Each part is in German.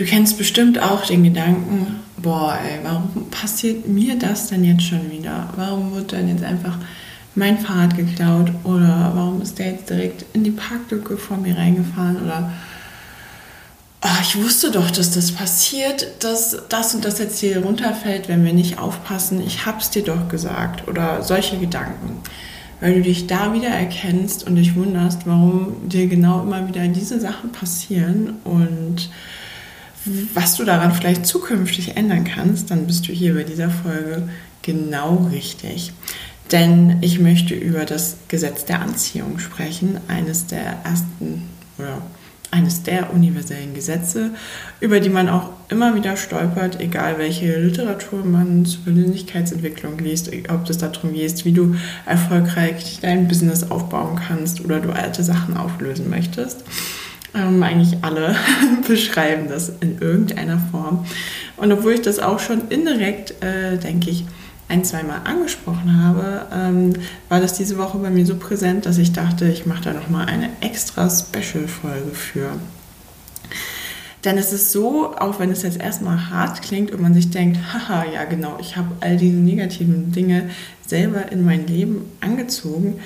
Du kennst bestimmt auch den Gedanken, boah, ey, warum passiert mir das denn jetzt schon wieder? Warum wird dann jetzt einfach mein Fahrrad geklaut oder warum ist der jetzt direkt in die Parklücke vor mir reingefahren oder oh, ich wusste doch, dass das passiert, dass das und das jetzt hier runterfällt, wenn wir nicht aufpassen. Ich hab's dir doch gesagt oder solche Gedanken. Weil du dich da wieder erkennst und dich wunderst, warum dir genau immer wieder diese Sachen passieren und was du daran vielleicht zukünftig ändern kannst, dann bist du hier bei dieser Folge genau richtig. Denn ich möchte über das Gesetz der Anziehung sprechen, eines der ersten oder eines der universellen Gesetze, über die man auch immer wieder stolpert, egal welche Literatur man zur Persönlichkeitsentwicklung liest, ob es darum geht, wie du erfolgreich dein Business aufbauen kannst oder du alte Sachen auflösen möchtest. Ähm, eigentlich alle beschreiben das in irgendeiner Form. Und obwohl ich das auch schon indirekt, äh, denke ich, ein, zweimal angesprochen habe, ähm, war das diese Woche bei mir so präsent, dass ich dachte, ich mache da nochmal eine extra Special-Folge für. Denn es ist so, auch wenn es jetzt erstmal hart klingt und man sich denkt, haha, ja genau, ich habe all diese negativen Dinge selber in mein Leben angezogen,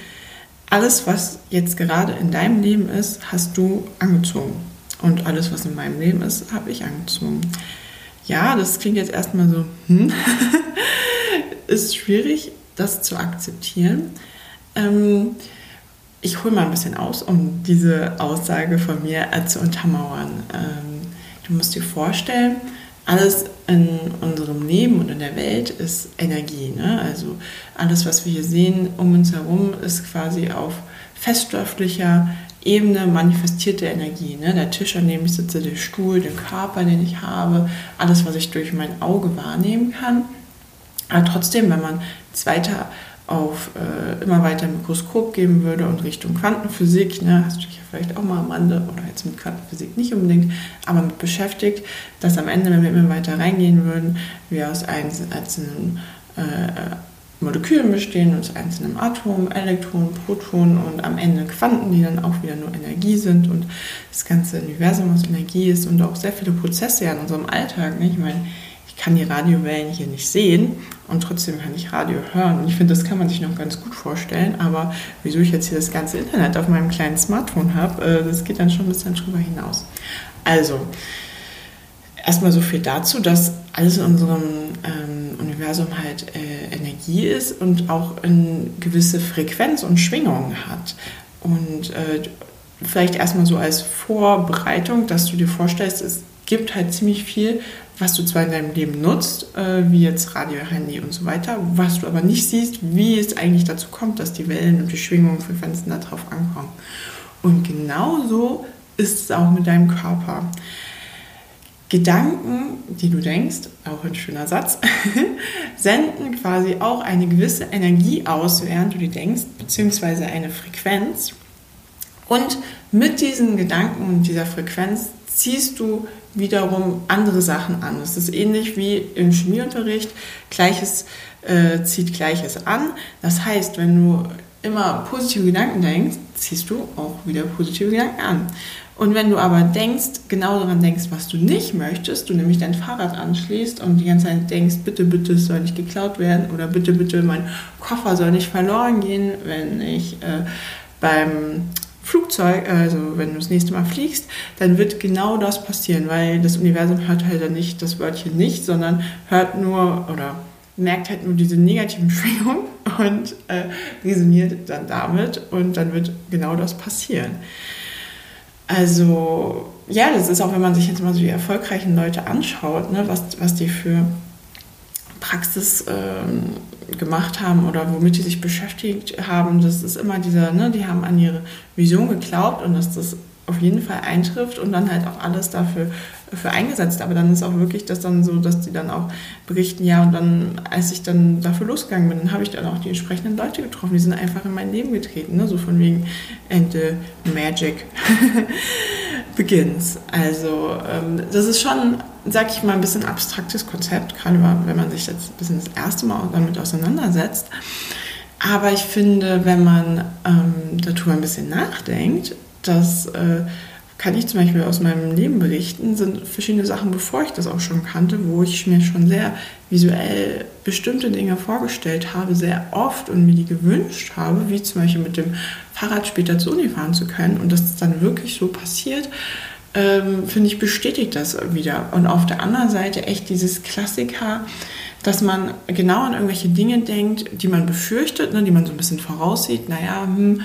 alles, was jetzt gerade in deinem Leben ist, hast du angezogen. Und alles, was in meinem Leben ist, habe ich angezogen. Ja, das klingt jetzt erstmal so, hm, ist schwierig, das zu akzeptieren. Ähm, ich hole mal ein bisschen aus, um diese Aussage von mir äh, zu untermauern. Ähm, du musst dir vorstellen, alles in unserem Leben und in der Welt ist Energie. Ne? Also alles, was wir hier sehen um uns herum, ist quasi auf feststofflicher Ebene manifestierte Energie. Ne? Der Tisch, an dem ich sitze, der Stuhl, der Körper, den ich habe, alles, was ich durch mein Auge wahrnehmen kann. Aber trotzdem, wenn man es weiter auf äh, immer weiter Mikroskop geben würde und Richtung Quantenphysik, ne, hast du dich ja vielleicht auch mal am Rande oder jetzt mit Quantenphysik nicht unbedingt, aber mit beschäftigt, dass am Ende, wenn wir immer weiter reingehen würden, wir aus einzelnen äh, Molekülen bestehen, aus einzelnen Atomen, Elektronen, Protonen und am Ende Quanten, die dann auch wieder nur Energie sind und das ganze Universum aus Energie ist und auch sehr viele Prozesse ja in unserem Alltag. Ne? Ich meine, ich kann die Radiowellen hier nicht sehen und trotzdem kann ich Radio hören. Und ich finde, das kann man sich noch ganz gut vorstellen. Aber wieso ich jetzt hier das ganze Internet auf meinem kleinen Smartphone habe, äh, das geht dann schon ein bisschen drüber hinaus. Also, erstmal so viel dazu, dass alles in unserem ähm, Universum halt äh, Energie ist und auch eine gewisse Frequenz und Schwingung hat. Und äh, vielleicht erstmal so als Vorbereitung, dass du dir vorstellst, es gibt halt ziemlich viel, was du zwar in deinem Leben nutzt, äh, wie jetzt Radio, Handy und so weiter, was du aber nicht siehst, wie es eigentlich dazu kommt, dass die Wellen und die Schwingungen, Frequenzen darauf ankommen. Und genauso ist es auch mit deinem Körper. Gedanken, die du denkst, auch ein schöner Satz, senden quasi auch eine gewisse Energie aus, während du die denkst, beziehungsweise eine Frequenz. Und mit diesen Gedanken und dieser Frequenz ziehst du wiederum andere Sachen an. Es ist ähnlich wie im Chemieunterricht. Gleiches äh, zieht Gleiches an. Das heißt, wenn du immer positive Gedanken denkst, ziehst du auch wieder positive Gedanken an. Und wenn du aber denkst, genau daran denkst, was du nicht möchtest, du nämlich dein Fahrrad anschließt und die ganze Zeit denkst, bitte, bitte, es soll nicht geklaut werden oder bitte, bitte, mein Koffer soll nicht verloren gehen, wenn ich äh, beim Flugzeug, also wenn du das nächste Mal fliegst, dann wird genau das passieren, weil das Universum hört halt dann nicht das Wörtchen nicht, sondern hört nur oder merkt halt nur diese negativen Schwingungen und äh, resoniert dann damit und dann wird genau das passieren. Also ja, das ist auch, wenn man sich jetzt mal so die erfolgreichen Leute anschaut, ne, was, was die für Praxis ähm, gemacht haben oder womit die sich beschäftigt haben, das ist immer dieser, ne, die haben an ihre Vision geglaubt und dass das auf jeden Fall eintrifft und dann halt auch alles dafür für eingesetzt. Aber dann ist auch wirklich das dann so, dass die dann auch berichten, ja, und dann, als ich dann dafür losgegangen bin, dann habe ich dann auch die entsprechenden Leute getroffen, die sind einfach in mein Leben getreten, ne? so von wegen and the magic begins. Also ähm, das ist schon, sag ich mal, ein bisschen abstraktes Konzept, gerade wenn man sich jetzt ein bisschen das erste Mal damit auseinandersetzt. Aber ich finde, wenn man ähm, darüber ein bisschen nachdenkt, das äh, kann ich zum Beispiel aus meinem Leben berichten, sind verschiedene Sachen, bevor ich das auch schon kannte, wo ich mir schon sehr visuell bestimmte Dinge vorgestellt habe, sehr oft und mir die gewünscht habe, wie zum Beispiel mit dem Fahrrad später zur Uni fahren zu können und dass es dann wirklich so passiert, ähm, finde ich, bestätigt das wieder. Und auf der anderen Seite echt dieses Klassiker, dass man genau an irgendwelche Dinge denkt, die man befürchtet, ne, die man so ein bisschen voraussieht, naja, hm,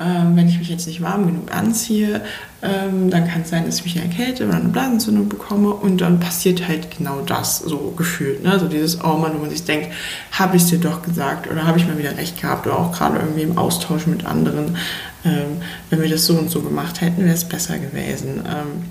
ähm, wenn ich mich jetzt nicht warm genug anziehe, ähm, dann kann es sein, dass ich mich erkälte oder eine Blasenentzündung bekomme und dann passiert halt genau das, so gefühlt. Ne? So dieses, oh Mann, wo man sich denkt, habe ich es dir doch gesagt oder habe ich mal wieder recht gehabt oder auch gerade irgendwie im Austausch mit anderen, ähm, wenn wir das so und so gemacht hätten, wäre es besser gewesen. Ähm,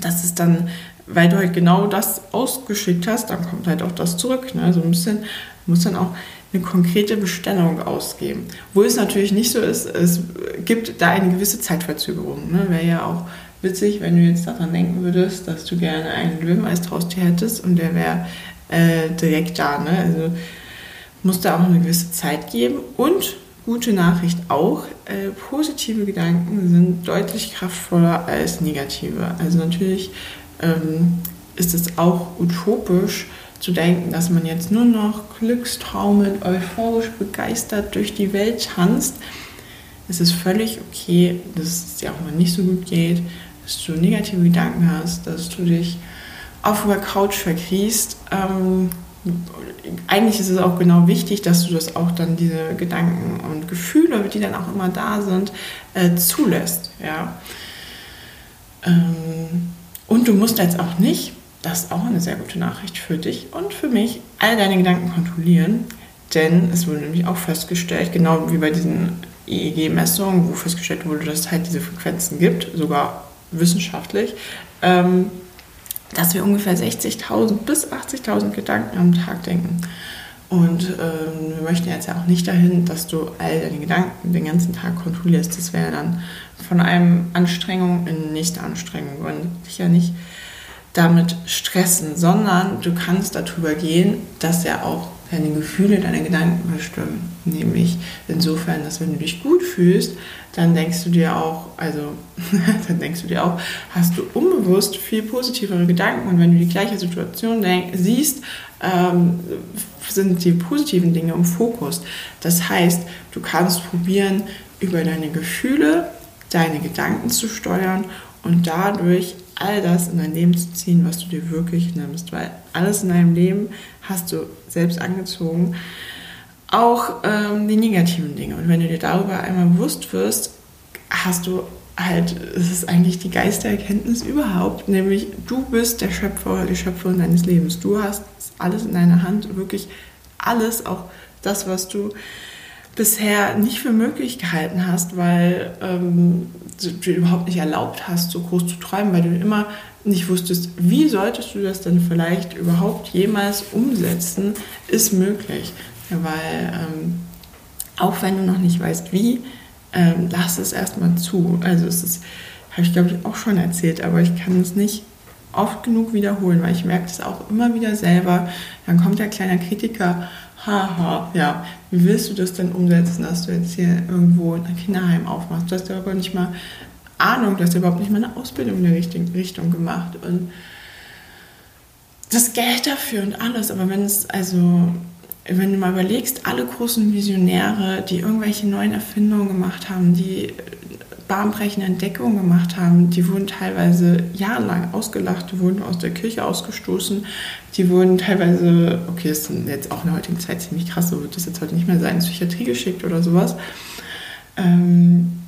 das ist dann, weil du halt genau das ausgeschickt hast, dann kommt halt auch das zurück. Ne? So ein bisschen, muss dann auch eine konkrete Bestellung ausgeben. Wo es natürlich nicht so ist, es gibt da eine gewisse Zeitverzögerung. Ne? Wäre ja auch witzig, wenn du jetzt daran denken würdest, dass du gerne einen Löweneistraustier hättest und der wäre äh, direkt da. Ne? Also muss da auch eine gewisse Zeit geben. Und gute Nachricht auch, äh, positive Gedanken sind deutlich kraftvoller als negative. Also natürlich ähm, ist es auch utopisch, zu denken, dass man jetzt nur noch glückstraumend, euphorisch begeistert durch die Welt tanzt. Es ist völlig okay, dass es dir auch mal nicht so gut geht, dass du negative Gedanken hast, dass du dich auf der Couch verkriechst. Ähm, eigentlich ist es auch genau wichtig, dass du das auch dann diese Gedanken und Gefühle, die dann auch immer da sind, äh, zulässt. Ja? Ähm, und du musst jetzt auch nicht das ist auch eine sehr gute Nachricht für dich und für mich, all deine Gedanken kontrollieren. Denn es wurde nämlich auch festgestellt, genau wie bei diesen EEG-Messungen, wo festgestellt wurde, dass es halt diese Frequenzen gibt, sogar wissenschaftlich, ähm, dass wir ungefähr 60.000 bis 80.000 Gedanken am Tag denken. Und ähm, wir möchten jetzt ja auch nicht dahin, dass du all deine Gedanken den ganzen Tag kontrollierst. Das wäre dann von einem Anstrengung in nächste Anstrengung und sicher nicht damit stressen, sondern du kannst darüber gehen, dass ja auch deine Gefühle, deine Gedanken bestimmen. Nämlich insofern, dass wenn du dich gut fühlst, dann denkst du dir auch, also dann denkst du dir auch, hast du unbewusst viel positivere Gedanken und wenn du die gleiche Situation denk, siehst, ähm, sind die positiven Dinge im Fokus. Das heißt, du kannst probieren, über deine Gefühle deine Gedanken zu steuern und dadurch all das in dein Leben zu ziehen, was du dir wirklich nimmst. Weil alles in deinem Leben hast du selbst angezogen. Auch ähm, die negativen Dinge. Und wenn du dir darüber einmal bewusst wirst, hast du halt, es ist eigentlich die Geistererkenntnis überhaupt, nämlich du bist der Schöpfer oder die Schöpferin deines Lebens. Du hast alles in deiner Hand, wirklich alles, auch das, was du bisher nicht für möglich gehalten hast, weil ähm, du dir überhaupt nicht erlaubt hast, so groß zu träumen, weil du immer nicht wusstest, wie solltest du das denn vielleicht überhaupt jemals umsetzen, ist möglich. Weil ähm, auch wenn du noch nicht weißt, wie, ähm, lass es erstmal zu. Also es ist, habe ich glaube ich auch schon erzählt, aber ich kann es nicht oft genug wiederholen, weil ich merke es auch immer wieder selber. Dann kommt der kleine Kritiker haha, ja, wie willst du das denn umsetzen, dass du jetzt hier irgendwo ein Kinderheim aufmachst? Du hast ja aber nicht mal Ahnung, du hast ja überhaupt nicht mal eine Ausbildung in der richtigen Richtung gemacht. Und das Geld dafür und alles, aber wenn es also wenn du mal überlegst, alle großen Visionäre, die irgendwelche neuen Erfindungen gemacht haben, die bahnbrechende Entdeckungen gemacht haben. Die wurden teilweise jahrelang ausgelacht, die wurden aus der Kirche ausgestoßen, die wurden teilweise, okay, das ist jetzt auch in der heutigen Zeit ziemlich krass, so wird das jetzt heute nicht mehr sein, in Psychiatrie geschickt oder sowas. Ähm,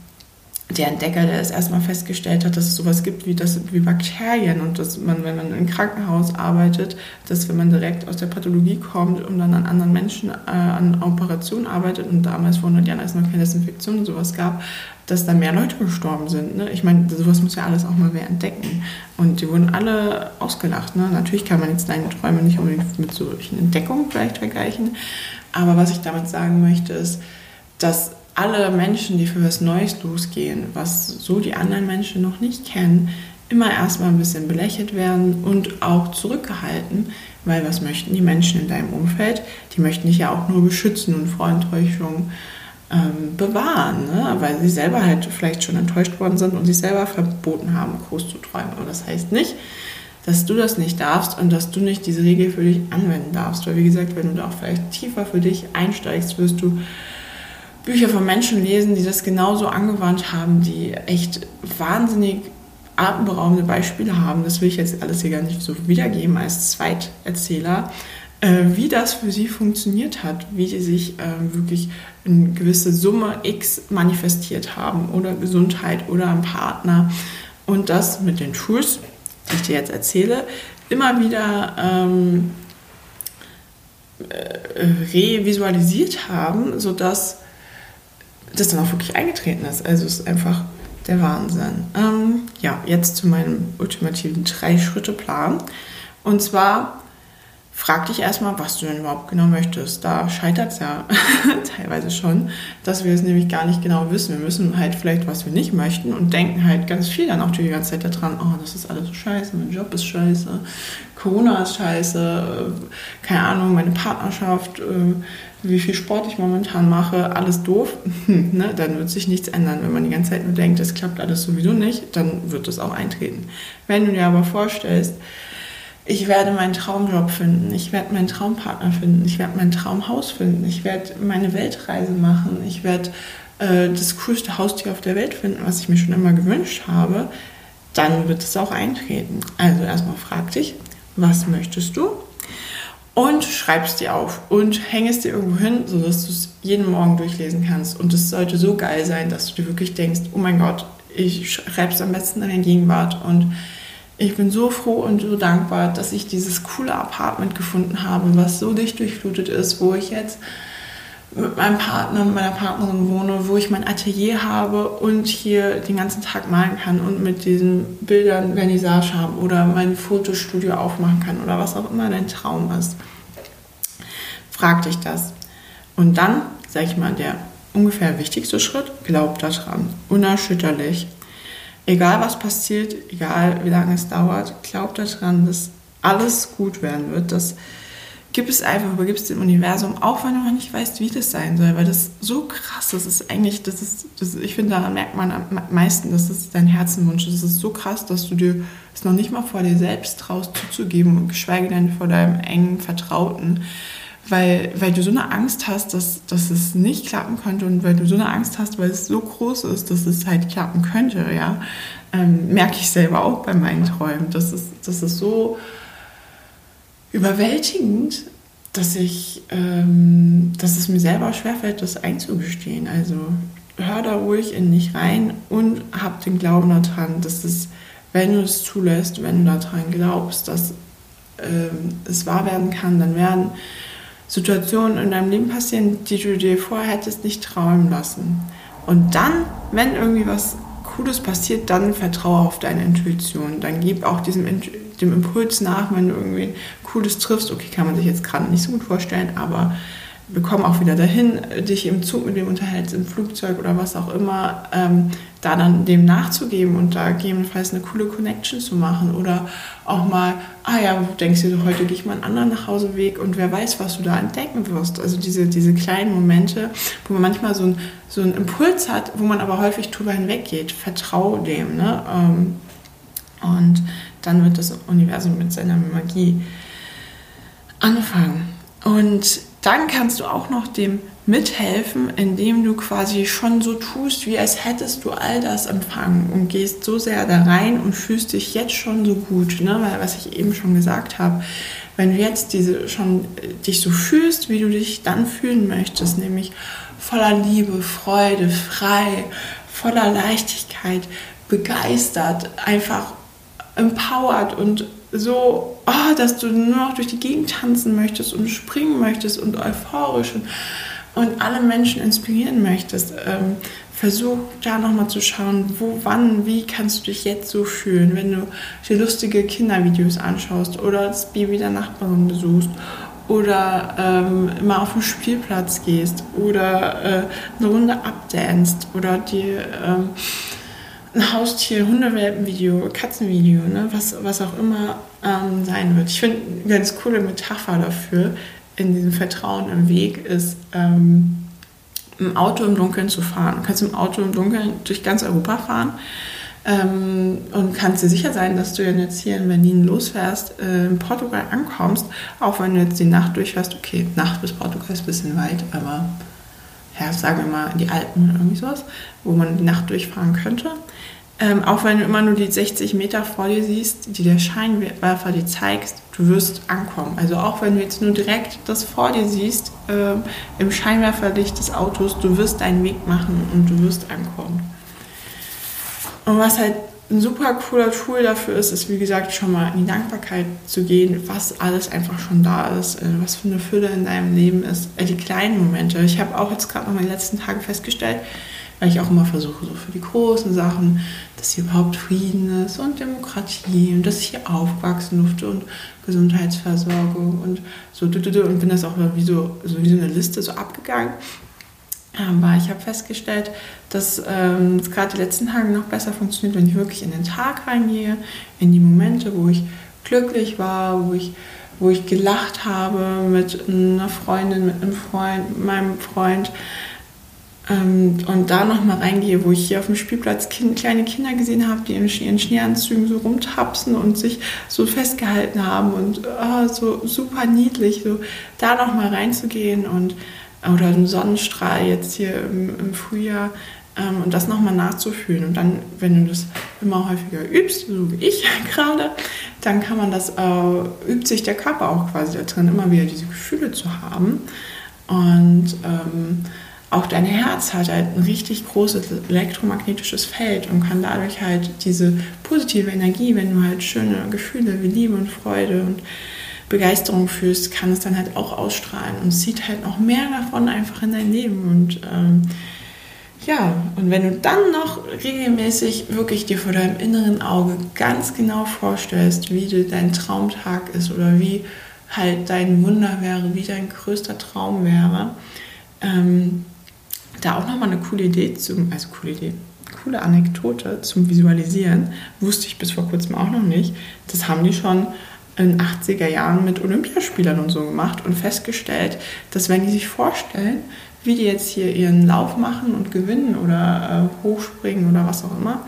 der Entdecker, der es erstmal festgestellt hat, dass es sowas gibt wie, das, wie Bakterien und dass man, wenn man im Krankenhaus arbeitet, dass wenn man direkt aus der Pathologie kommt und dann an anderen Menschen äh, an Operationen arbeitet und damals vor 100 Jahren, als es noch keine Desinfektion und sowas gab, dass da mehr Leute gestorben sind. Ne? Ich meine, sowas muss ja alles auch mal wer entdecken. Und die wurden alle ausgelacht. Ne? Natürlich kann man jetzt deine Träume nicht unbedingt mit solchen Entdeckungen vielleicht vergleichen, aber was ich damit sagen möchte, ist, dass alle Menschen, die für was Neues losgehen, was so die anderen Menschen noch nicht kennen, immer erstmal ein bisschen belächelt werden und auch zurückgehalten, weil was möchten die Menschen in deinem Umfeld? Die möchten dich ja auch nur beschützen und vor Enttäuschung ähm, bewahren, ne? weil sie selber halt vielleicht schon enttäuscht worden sind und sich selber verboten haben, groß zu träumen. Aber das heißt nicht, dass du das nicht darfst und dass du nicht diese Regel für dich anwenden darfst. Weil wie gesagt, wenn du da auch vielleicht tiefer für dich einsteigst, wirst du Bücher von Menschen lesen, die das genauso angewandt haben, die echt wahnsinnig atemberaubende Beispiele haben. Das will ich jetzt alles hier gar nicht so wiedergeben als Zweiterzähler, äh, wie das für sie funktioniert hat, wie die sich äh, wirklich eine gewisse Summe X manifestiert haben oder Gesundheit oder ein Partner und das mit den Tools, die ich dir jetzt erzähle, immer wieder ähm, äh, revisualisiert haben, sodass das dann auch wirklich eingetreten ist. Also es ist einfach der Wahnsinn. Ähm, ja, jetzt zu meinem ultimativen Drei-Schritte-Plan. Und zwar frag dich erstmal, was du denn überhaupt genau möchtest. Da scheitert es ja teilweise schon, dass wir es nämlich gar nicht genau wissen. Wir wissen halt vielleicht, was wir nicht möchten und denken halt ganz viel dann auch die ganze Zeit daran, oh, das ist alles so scheiße, mein Job ist scheiße, Corona ist scheiße, äh, keine Ahnung, meine Partnerschaft, äh, wie viel Sport ich momentan mache, alles doof, ne, dann wird sich nichts ändern. Wenn man die ganze Zeit nur denkt, das klappt alles sowieso nicht, dann wird es auch eintreten. Wenn du dir aber vorstellst, ich werde meinen Traumjob finden, ich werde meinen Traumpartner finden, ich werde mein Traumhaus finden, ich werde meine Weltreise machen, ich werde äh, das coolste Haustier auf der Welt finden, was ich mir schon immer gewünscht habe, dann wird es auch eintreten. Also erstmal frag dich, was möchtest du? Und schreibst dir auf und hängst dir irgendwo hin, sodass du es jeden Morgen durchlesen kannst. Und es sollte so geil sein, dass du dir wirklich denkst, oh mein Gott, ich schreibe es am besten in der Gegenwart und ich bin so froh und so dankbar, dass ich dieses coole Apartment gefunden habe, was so dicht durchflutet ist, wo ich jetzt mit meinem Partner, mit meiner Partnerin wohne, wo ich mein Atelier habe und hier den ganzen Tag malen kann und mit diesen Bildern Vernissage haben oder mein Fotostudio aufmachen kann oder was auch immer dein Traum ist. Frag dich das. Und dann, sag ich mal, der ungefähr wichtigste Schritt, glaub daran, unerschütterlich. Egal was passiert, egal wie lange es dauert, glaub daran, dass alles gut werden wird, dass gib es einfach, übergib es dem Universum, auch wenn du noch nicht weißt, wie das sein soll, weil das so krass ist. Das ist eigentlich, das ist, das, ich finde, da merkt man am meisten, dass das dein Herzenwunsch ist. Das ist so krass, dass du dir es noch nicht mal vor dir selbst traust zuzugeben und geschweige denn vor deinem engen Vertrauten, weil, weil du so eine Angst hast, dass, dass es nicht klappen könnte und weil du so eine Angst hast, weil es so groß ist, dass es halt klappen könnte, ja, ähm, merke ich selber auch bei meinen Träumen. Das ist, das ist so überwältigend, dass ich, ähm, dass es mir selber schwerfällt, das einzugestehen. Also hör da ruhig in dich rein und hab den Glauben daran, dass es, wenn du es zulässt, wenn du daran glaubst, dass ähm, es wahr werden kann, dann werden Situationen in deinem Leben passieren, die du dir vorher hättest nicht träumen lassen. Und dann, wenn irgendwie was Cooles passiert, dann vertraue auf deine Intuition. Dann gib auch diesem dem Impuls nach, wenn du irgendwie Cooles triffst. Okay, kann man sich jetzt gerade nicht so gut vorstellen, aber wir kommen auch wieder dahin, dich im Zug mit dem unterhältst, im Flugzeug oder was auch immer, ähm, da dann dem nachzugeben und da gegebenenfalls eine coole Connection zu machen oder auch mal, ah ja, du denkst dir, heute gehe ich mal einen anderen Nachhauseweg und wer weiß, was du da entdecken wirst. Also diese, diese kleinen Momente, wo man manchmal so, ein, so einen Impuls hat, wo man aber häufig drüber hinweggeht. Vertraue dem. Ne? Ähm, und dann wird das Universum mit seiner Magie anfangen. Und dann kannst du auch noch dem mithelfen, indem du quasi schon so tust, wie als hättest du all das empfangen und gehst so sehr da rein und fühlst dich jetzt schon so gut, ne? weil was ich eben schon gesagt habe, wenn du jetzt diese schon äh, dich so fühlst, wie du dich dann fühlen möchtest, nämlich voller Liebe, Freude, frei, voller Leichtigkeit, begeistert, einfach empowered und so, oh, dass du nur noch durch die Gegend tanzen möchtest und springen möchtest und euphorisch und und alle Menschen inspirieren möchtest, ähm, versuch da nochmal zu schauen, wo, wann, wie kannst du dich jetzt so fühlen, wenn du dir lustige Kindervideos anschaust oder das Baby der Nachbarin besuchst oder ähm, immer auf den Spielplatz gehst oder äh, eine Runde abdanst oder dir ähm, ein Haustier, Hundewelpenvideo, Katzenvideo, ne, was, was auch immer ähm, sein wird. Ich finde eine ganz coole Metapher dafür in diesem Vertrauen im Weg ist, ähm, im Auto im Dunkeln zu fahren. Du kannst im Auto im Dunkeln durch ganz Europa fahren ähm, und kannst dir sicher sein, dass du jetzt hier in Berlin losfährst, äh, in Portugal ankommst, auch wenn du jetzt die Nacht durchfährst. Okay, Nacht bis Portugal ist ein bisschen weit, aber ja, sagen wir mal in die Alpen oder irgendwie sowas, wo man die Nacht durchfahren könnte. Ähm, auch wenn du immer nur die 60 Meter vor dir siehst, die der Scheinwerfer dir zeigt, du wirst ankommen. Also auch wenn du jetzt nur direkt das vor dir siehst, äh, im Scheinwerferlicht des Autos, du wirst deinen Weg machen und du wirst ankommen. Und was halt ein super cooler Tool dafür ist, ist wie gesagt schon mal in die Dankbarkeit zu gehen, was alles einfach schon da ist, äh, was für eine Fülle in deinem Leben ist, äh, die kleinen Momente. Ich habe auch jetzt gerade noch in den letzten Tagen festgestellt, weil ich auch immer versuche, so für die großen Sachen, dass hier überhaupt Frieden ist und Demokratie und dass ich hier aufwachsen durfte und Gesundheitsversorgung und so und bin das auch wie so, so wie so eine Liste so abgegangen. Aber ich habe festgestellt, dass ähm, es gerade die letzten Tage noch besser funktioniert, wenn ich wirklich in den Tag reingehe, in die Momente, wo ich glücklich war, wo ich, wo ich gelacht habe mit einer Freundin, mit einem Freund, mit meinem Freund, ähm, und da nochmal reingehe, wo ich hier auf dem Spielplatz kind, kleine Kinder gesehen habe, die in ihren Schneeanzügen so rumtapsen und sich so festgehalten haben und oh, so super niedlich, so da nochmal reinzugehen und oder ein Sonnenstrahl jetzt hier im, im Frühjahr ähm, und das nochmal nachzufühlen. Und dann, wenn du das immer häufiger übst, so wie ich gerade, dann kann man das, äh, übt sich der Körper auch quasi da drin, immer wieder diese Gefühle zu haben. Und ähm, auch dein Herz hat halt ein richtig großes elektromagnetisches Feld und kann dadurch halt diese positive Energie, wenn du halt schöne Gefühle wie Liebe und Freude und Begeisterung fühlst, kann es dann halt auch ausstrahlen und zieht halt noch mehr davon einfach in dein Leben. Und ähm, ja, und wenn du dann noch regelmäßig wirklich dir vor deinem inneren Auge ganz genau vorstellst, wie dein Traumtag ist oder wie halt dein Wunder wäre, wie dein größter Traum wäre, ähm, da auch nochmal eine coole Idee zum, also coole Idee, coole Anekdote zum Visualisieren. Wusste ich bis vor kurzem auch noch nicht. Das haben die schon in den 80er Jahren mit Olympiaspielern und so gemacht und festgestellt, dass wenn die sich vorstellen, wie die jetzt hier ihren Lauf machen und gewinnen oder äh, hochspringen oder was auch immer,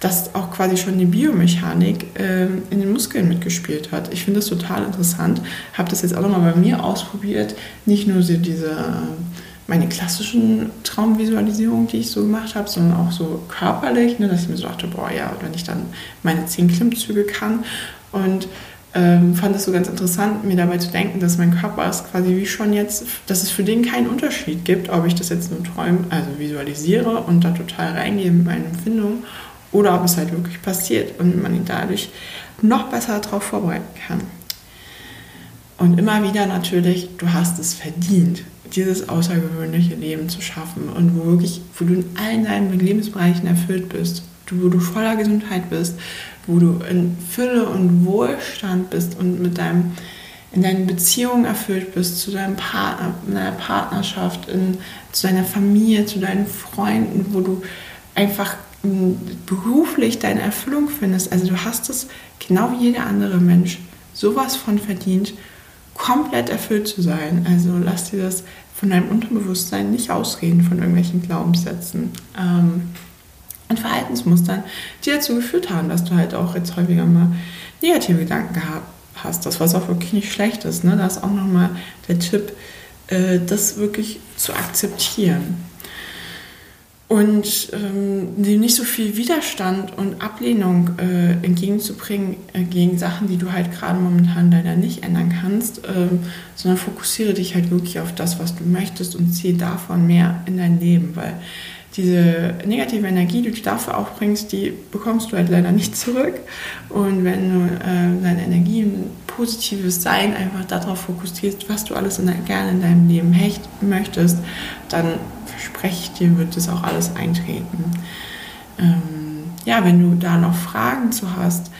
dass auch quasi schon die Biomechanik äh, in den Muskeln mitgespielt hat. Ich finde das total interessant. Habe das jetzt auch nochmal bei mir ausprobiert. Nicht nur so diese meine klassischen Traumvisualisierungen, die ich so gemacht habe, sondern auch so körperlich, ne, dass ich mir so dachte, boah, ja, wenn ich dann meine zehn Klimmzüge kann und ähm, fand es so ganz interessant, mir dabei zu denken, dass mein Körper ist quasi wie schon jetzt, dass es für den keinen Unterschied gibt, ob ich das jetzt nur träume, also visualisiere und da total reingehe mit meinen Empfindungen oder ob es halt wirklich passiert und man ihn dadurch noch besser darauf vorbereiten kann. Und immer wieder natürlich, du hast es verdient dieses außergewöhnliche Leben zu schaffen und wo wirklich, wo du in allen deinen Lebensbereichen erfüllt bist, wo du voller Gesundheit bist, wo du in Fülle und Wohlstand bist und mit deinem in deinen Beziehungen erfüllt bist, zu deinem Partner, in deiner Partnerschaft, in, zu deiner Familie, zu deinen Freunden, wo du einfach beruflich deine Erfüllung findest. Also du hast es genau wie jeder andere Mensch sowas von verdient, komplett erfüllt zu sein. Also lass dir das von deinem Unterbewusstsein nicht ausreden von irgendwelchen Glaubenssätzen ähm, und Verhaltensmustern, die dazu geführt haben, dass du halt auch jetzt häufiger mal negative Gedanken gehabt hast. Das, was auch wirklich nicht schlecht ist. Ne? Da ist auch nochmal der Tipp, äh, das wirklich zu akzeptieren und ähm, dem nicht so viel Widerstand und Ablehnung äh, entgegenzubringen äh, gegen Sachen, die du halt gerade momentan leider nicht ändern kannst, ähm, sondern fokussiere dich halt wirklich auf das, was du möchtest und ziehe davon mehr in dein Leben, weil diese negative Energie, die du dafür aufbringst, die bekommst du halt leider nicht zurück. Und wenn du äh, deine Energie in positives Sein einfach darauf fokussierst, was du alles in, gerne in deinem Leben hecht, möchtest, dann ich dir, wird das auch alles eintreten. Ähm, ja, wenn du da noch Fragen zu hast,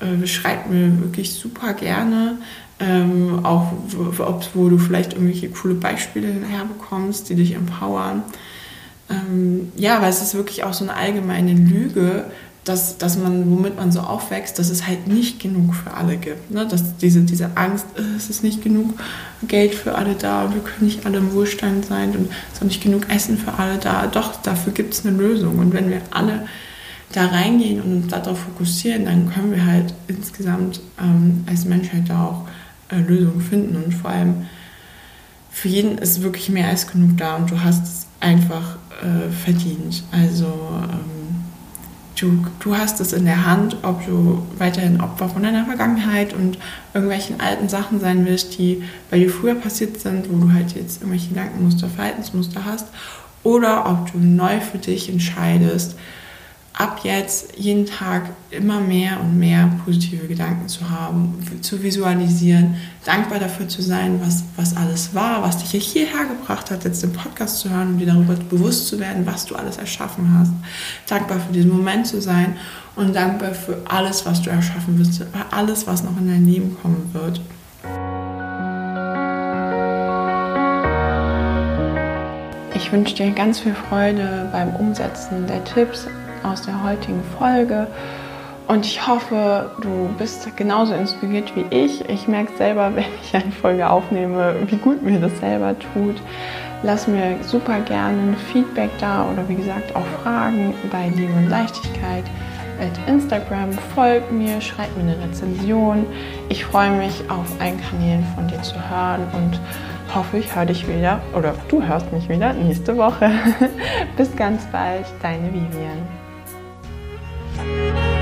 äh, schreib mir wirklich super gerne. Ähm, auch wo, wo du vielleicht irgendwelche coole Beispiele herbekommst, die dich empowern. Ähm, ja, weil es ist wirklich auch so eine allgemeine Lüge, dass, dass man, womit man so aufwächst, dass es halt nicht genug für alle gibt. Ne? Dass diese, diese Angst, es ist nicht genug Geld für alle da, wir können nicht alle im Wohlstand sein und es ist nicht genug Essen für alle da. Doch, dafür gibt es eine Lösung. Und wenn wir alle da reingehen und uns darauf fokussieren, dann können wir halt insgesamt ähm, als Menschheit da auch äh, Lösungen finden. Und vor allem für jeden ist wirklich mehr als genug da und du hast es einfach äh, verdient. Also ähm, du, du hast es in der Hand, ob du weiterhin Opfer von deiner Vergangenheit und irgendwelchen alten Sachen sein willst, die bei dir früher passiert sind, wo du halt jetzt irgendwelche Gedankenmuster, Verhaltensmuster hast, oder ob du neu für dich entscheidest, ab jetzt jeden Tag immer mehr und mehr positive Gedanken zu haben, zu visualisieren, dankbar dafür zu sein, was, was alles war, was dich hierher gebracht hat, jetzt den Podcast zu hören und dir darüber bewusst zu werden, was du alles erschaffen hast. Dankbar für diesen Moment zu sein und dankbar für alles, was du erschaffen wirst, für alles, was noch in dein Leben kommen wird. Ich wünsche dir ganz viel Freude beim Umsetzen der Tipps aus der heutigen Folge. Und ich hoffe, du bist genauso inspiriert wie ich. Ich merke selber, wenn ich eine Folge aufnehme, wie gut mir das selber tut. Lass mir super gerne ein Feedback da oder wie gesagt auch Fragen bei Liebe und Leichtigkeit. At Instagram folgt mir, schreib mir eine Rezension. Ich freue mich auf allen Kanälen von dir zu hören und hoffe, ich höre dich wieder oder du hörst mich wieder nächste Woche. Bis ganz bald, deine Vivian. Bye.